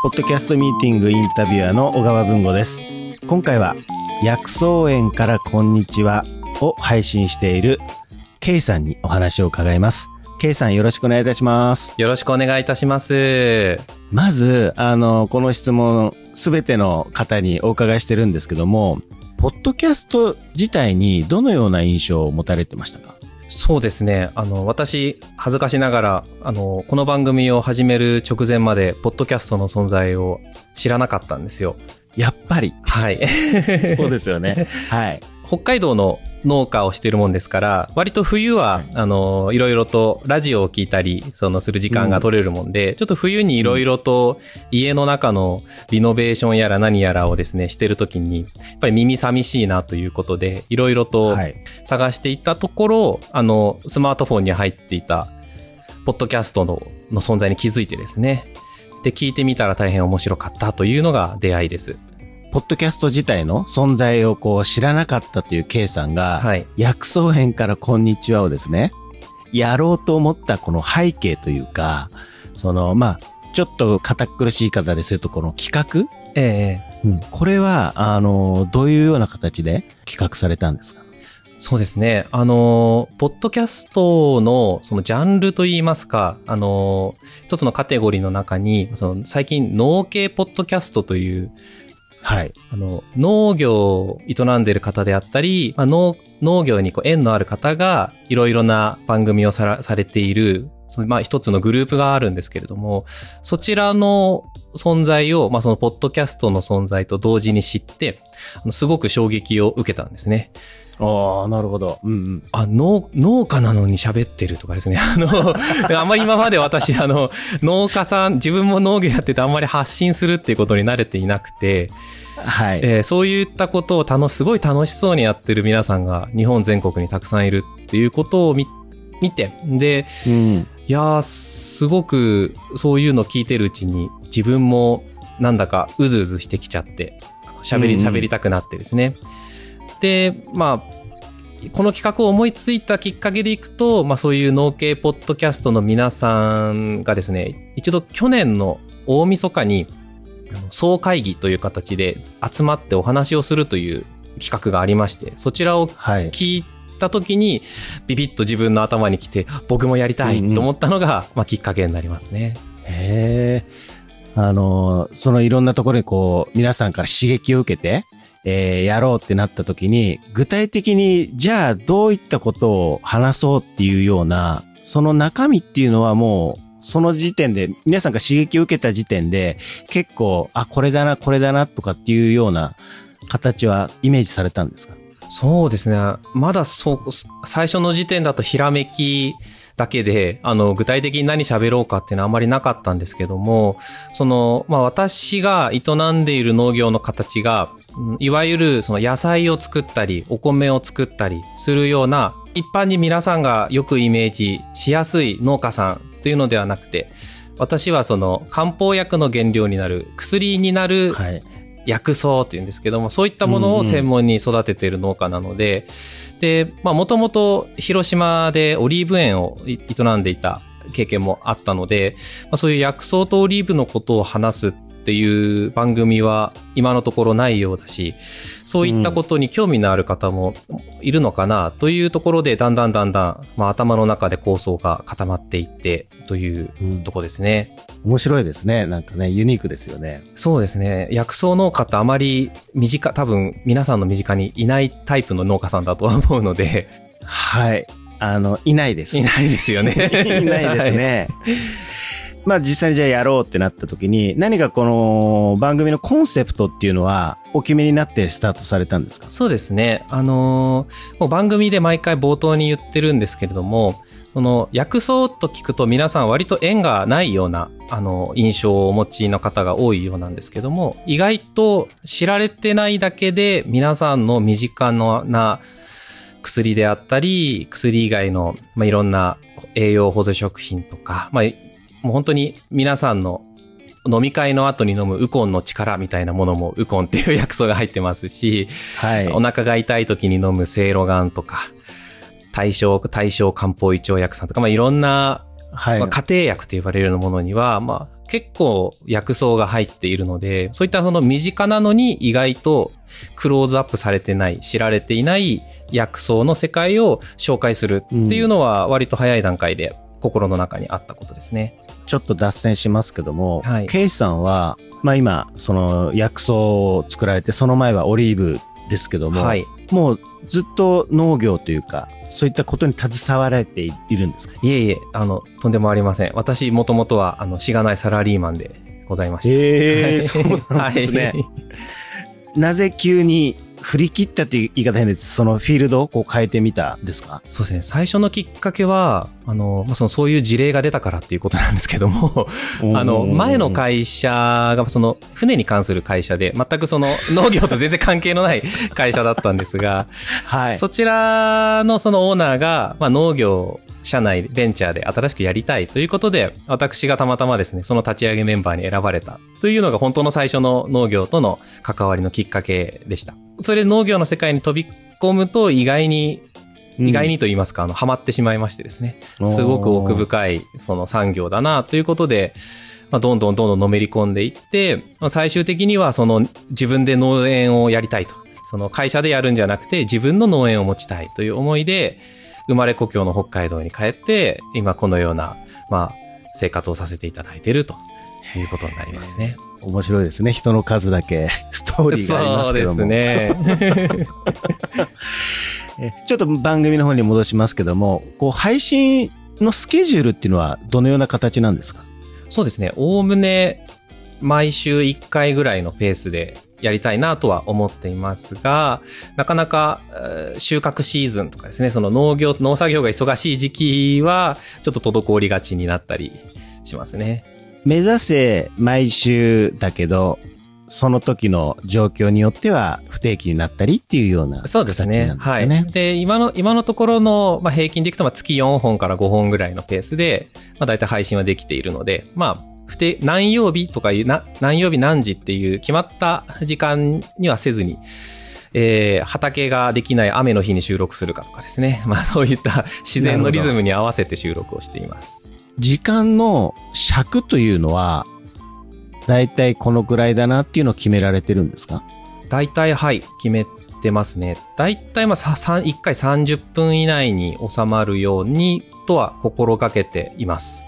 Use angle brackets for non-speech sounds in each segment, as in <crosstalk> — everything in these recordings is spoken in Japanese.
ポッドキャストミーティングインタビュアーの小川文吾です。今回は、薬草園からこんにちはを配信している K さんにお話を伺います。K さんよろしくお願いいたします。よろしくお願いいたします。まず、あの、この質問、すべての方にお伺いしてるんですけども、ポッドキャスト自体にどのような印象を持たれてましたか？そうですね。あの、私、恥ずかしながら、あの、この番組を始める直前まで、ポッドキャストの存在を知らなかったんですよ。やっぱり。はい。<laughs> そうですよね。はい。北海道の農家をしてるもんですから、割と冬は、あの、いろいろとラジオを聞いたり、そのする時間が取れるもんで、ちょっと冬にいろいろと家の中のリノベーションやら何やらをですね、してるときに、やっぱり耳寂しいなということで、いろいろとはい。探していったところ、あの、スマートフォンに入っていた、ポッドキャストのの存在に気づいてですね。で、聞いてみたら大変面白かったというのが出会いです。ポッドキャスト自体の存在をこう知らなかったという K さんが、はい。薬草園からこんにちはをですね、やろうと思ったこの背景というか、その、まあ、ちょっと堅苦しい方ですると、この企画ええ画、これは、あの、どういうような形で企画されたんですかそうですね。あの、ポッドキャストの、そのジャンルといいますか、あの、一つのカテゴリーの中に、その最近農系ポッドキャストという、はい。あの、農業を営んでいる方であったり、まあ、農、農業にこう縁のある方が、いろいろな番組をさらされている、そのまあ一つのグループがあるんですけれども、そちらの存在を、まあそのポッドキャストの存在と同時に知って、あのすごく衝撃を受けたんですね。ああ、なるほど。うんうん。あ、農、農家なのに喋ってるとかですね。<laughs> あの、あんまり今まで私、あの、農家さん、自分も農業やっててあんまり発信するっていうことに慣れていなくて、はい。えーそういったことを楽し、すごい楽しそうにやってる皆さんが日本全国にたくさんいるっていうことを見、見て、で、うん。いやー、すごくそういうの聞いてるうちに自分もなんだかうずうずしてきちゃって、喋りうんうん喋りたくなってですね。で、まあ、この企画を思いついたきっかけでいくと、まあそういう農系ポッドキャストの皆さんがですね、一度去年の大晦日に、総会議という形で集まってお話をするという企画がありまして、そちらをはい。聞いた時に、ビビッと自分の頭に来て、僕もやりたいと思ったのが、まあきっかけになりますね。へえ。あの、そのいろんなところにこう、皆さんから刺激を受けて、えー、やろうってなった時に、具体的に、じゃあどういったことを話そうっていうような、その中身っていうのはもう、その時点で、皆さんが刺激を受けた時点で、結構、あ、これだな、これだな、とかっていうような形はイメージされたんですか？そうですね。まだそう、最初の時点だとひらめきだけで、あの、具体的に何喋ろうかっていうのはあまりなかったんですけども、その、まあ私が営んでいる農業の形が、いわゆるその野菜を作ったり、お米を作ったりするような、一般に皆さんがよくイメージしやすい農家さんというのではなくて、私はその漢方薬の原料になる薬になるはい。薬草っていうんですけども、そういったものを専門に育てている農家なので、で、まあもともと広島でオリーブ園をい営んでいた経験もあったので、まあ、そういう薬草とオリーブのことを話すっていう番組は今のところないようだし、そういったことに興味のある方もいるのかなというところで、だんだんだんだん、まあ頭の中で構想が固まっていってといううんとこですね。面白いですね。なんかね、ユニークですよね。そうですね。薬草農家ってあまり身近、多分皆さんの身近にいないタイプの農家さんだとは思うので、はい。あの、いないです。いないですよね。<laughs> いないですね。まあ実際にじゃあやろうってなった時に、何かこの番組のコンセプトっていうのはお決めになってスタートされたんですか？そうですね。あのーもう番組で毎回冒頭に言ってるんですけれども、この薬草と聞くと皆さん割と縁がないような、あの、印象をお持ちの方が多いようなんですけども、意外と知られてないだけで皆さんの身近な薬であったり、薬以外の、まあ、いろんな栄養補助食品とか、まあ、もう本当に皆さんの飲み会の後に飲むウコンの力みたいなものもウコンっていう薬草が入ってますし、はい。お腹が痛い時に飲むセイロガンとか、対象、対象漢方胃腸薬さんとか、まあ、いろんな、はい。まあ、家庭薬と呼ばれるようなものには、まあ、結構薬草が入っているので、そういったその身近なのに意外とクローズアップされてない、知られていない薬草の世界を紹介するっていうのは割と早い段階で心の中にあったことですね。ちょっと脱線しますけども、はいケイさんは、まあ今、その薬草を作られて、その前はオリーブですけども、はい。もうずっと農業というか、そういったことに携わられているんですか？いえいえ、あの、とんでもありません。私、もともとは、あの、しがないサラリーマンでございました。えはいそうなんですね。はいなぜ急に振り切ったっていう言い方変です。そのフィールドをこう変えてみたんですか？そうですね。最初のきっかけは、あの、まあ、その、そういう事例が出たからっていうことなんですけども、あの、前の会社が、その、船に関する会社で、全くその、<laughs> 農業と全然関係のない会社だったんですが、はい。そちらのそのオーナーが、まあ、農業、社内ベンチャーで新しくやりたいということで、私がたまたまですね、その立ち上げメンバーに選ばれたというのが本当の最初の農業との関わりのきっかけでした。それで農業の世界に飛び込むと意外に、意外にと言いますか、あの、ハマってしまいましてですね。すごく奥深い、その産業だな、ということで、まあ、どんどんどんどんのめり込んでいって、まあ最終的にはその自分で農園をやりたいと。その会社でやるんじゃなくて自分の農園を持ちたいという思いで、生まれ故郷の北海道に帰って、今このような、まあ、生活をさせていただいているということになりますね。面白いですね。人の数だけ <laughs> ストーリーがありますけども。そうですね。<laughs> えちょっと番組の方に戻しますけども、こう配信のスケジュールっていうのはどのような形なんですか？そうですね。おおむね毎週1回ぐらいのペースでやりたいなとは思っていますが、なかなかえー収穫シーズンとかですね、その農業、農作業が忙しい時期はちょっと滞りがちになったりしますね。目指せ毎週だけど、その時の状況によっては不定期になったりっていうような形そなですかうんですね。ね。はい。で、今の、今のところの、まあ、平均でいくと、まあ、月4本から5本ぐらいのペースで、まあ、大体配信はできているので、まあ、不定、何曜日とかいう、な、何曜日何時っていう決まった時間にはせずに、えー、畑ができない雨の日に収録するかとかですね。<laughs> まあ、そういった自然のリズムに合わせて収録をしています。時間の尺というのは、だいたいこのくらいだなっていうのを決められてるんですか？大体、はい、決めてますね。大体、まあ、さ、さん1回30分以内に収まるように、とは心がけています。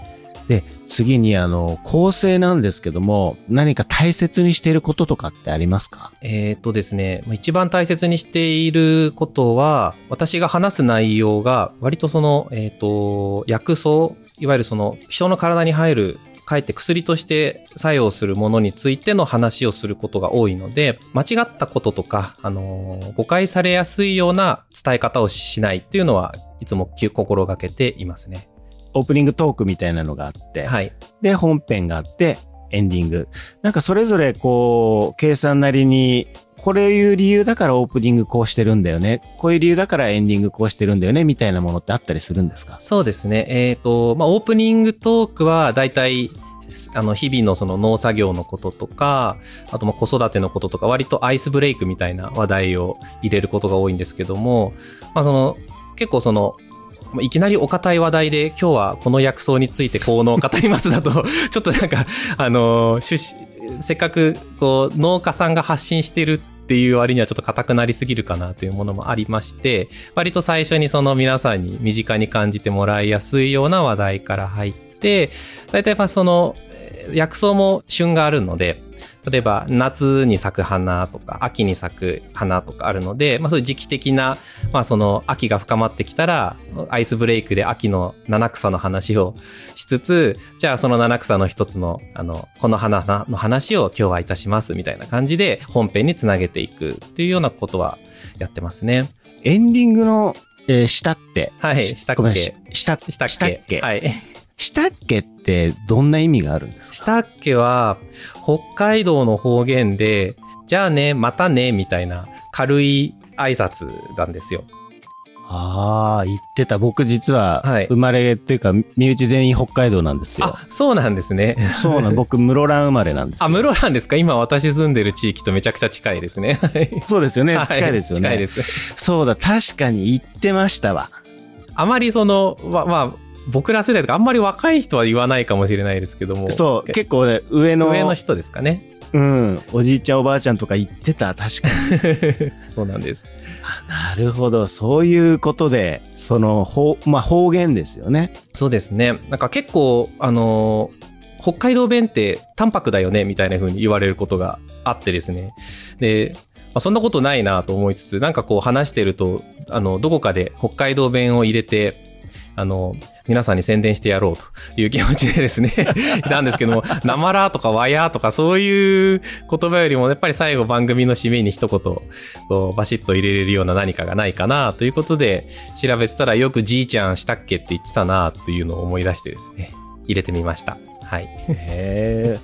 で、次にあの、構成なんですけども、何か大切にしていることとかってありますか？えーっとですね、一番大切にしていることは、私が話す内容が、割とその、えーっと、薬草、いわゆるその、人の体に入る、かえって薬として作用するものについての話をすることが多いので、間違ったこととか、あのー誤解されやすいような伝え方をしないっていうのは、いつも心がけていますね。オープニングトークみたいなのがあって、はい。で、本編があって、エンディング。なんかそれぞれこう、計算なりに、これいう理由だからオープニングこうしてるんだよね。こういう理由だからエンディングこうしてるんだよね、みたいなものってあったりするんですか？そうですね。えっ、と、まあ、オープニングトークは、だいたい、あの、日々のその農作業のこととか、あとまあ子育てのこととか、割とアイスブレイクみたいな話題を入れることが多いんですけども、まあ、その、結構その、まあいきなりお堅い話題で、今日はこの薬草について効能を語りますだと、<laughs> ちょっとなんか、あの、せっかく、こう、農家さんが発信してるっていう割にはちょっと硬くなりすぎるかなというものもありまして、割と最初にその皆さんに身近に感じてもらいやすいような話題から入って、大体まあその、薬草も旬があるので、例えば夏に咲く花とか秋に咲く花とかあるので、まあそういう時期的な、まあその秋が深まってきたら、アイスブレイクで秋の七草の話をしつつ、じゃあその七草の一つの、あの、この花の話を今日はいたしますみたいな感じで本編につなげていくっていうようなことはやってますね。エンディングの、えー下って。はいし下っけ下、っけ下っけ。はい。下っけってどんな意味があるんですか？したっけは、北海道の方言で、じゃあね、またね、みたいな軽い挨拶なんですよ。ああ、言ってた。僕実ははい、生まれっていうか、身内全員北海道なんですよ。あ、そうなんですね。そうなん、<laughs> 僕、室蘭生まれなんですよ。あ、室蘭ですか？今私住んでる地域とめちゃくちゃ近いですね。は <laughs> いそうですよね。はい近いですよね。近いです。そうだ、確かに言ってましたわ。あまりその、ま、まあ、僕ら世代とかあんまり若い人は言わないかもしれないですけども。そう、結構ね、上の、上の人ですかね。うん、おじいちゃんおばあちゃんとか言ってた、確かに。<laughs> そうなんです。なるほど、そういうことで、その、方、まあ、方言ですよね。そうですね。なんか結構、あのー北海道弁って淡白だよねみたいな風に言われることがあってですね。で、まあ、そんなことないなと思いつつ、なんかこう話してると、あの、どこかで北海道弁を入れて、あの、皆さんに宣伝してやろうという気持ちでですね、<laughs> いたんですけども、なまらとかわやとかそういう言葉よりも、やっぱり最後番組の締めに一言、こう、バシッと入れれるような何かがないかなということで、調べてたらよくじいちゃんしたっけって言ってたなというのを思い出してですね、入れてみました。はい。へえ。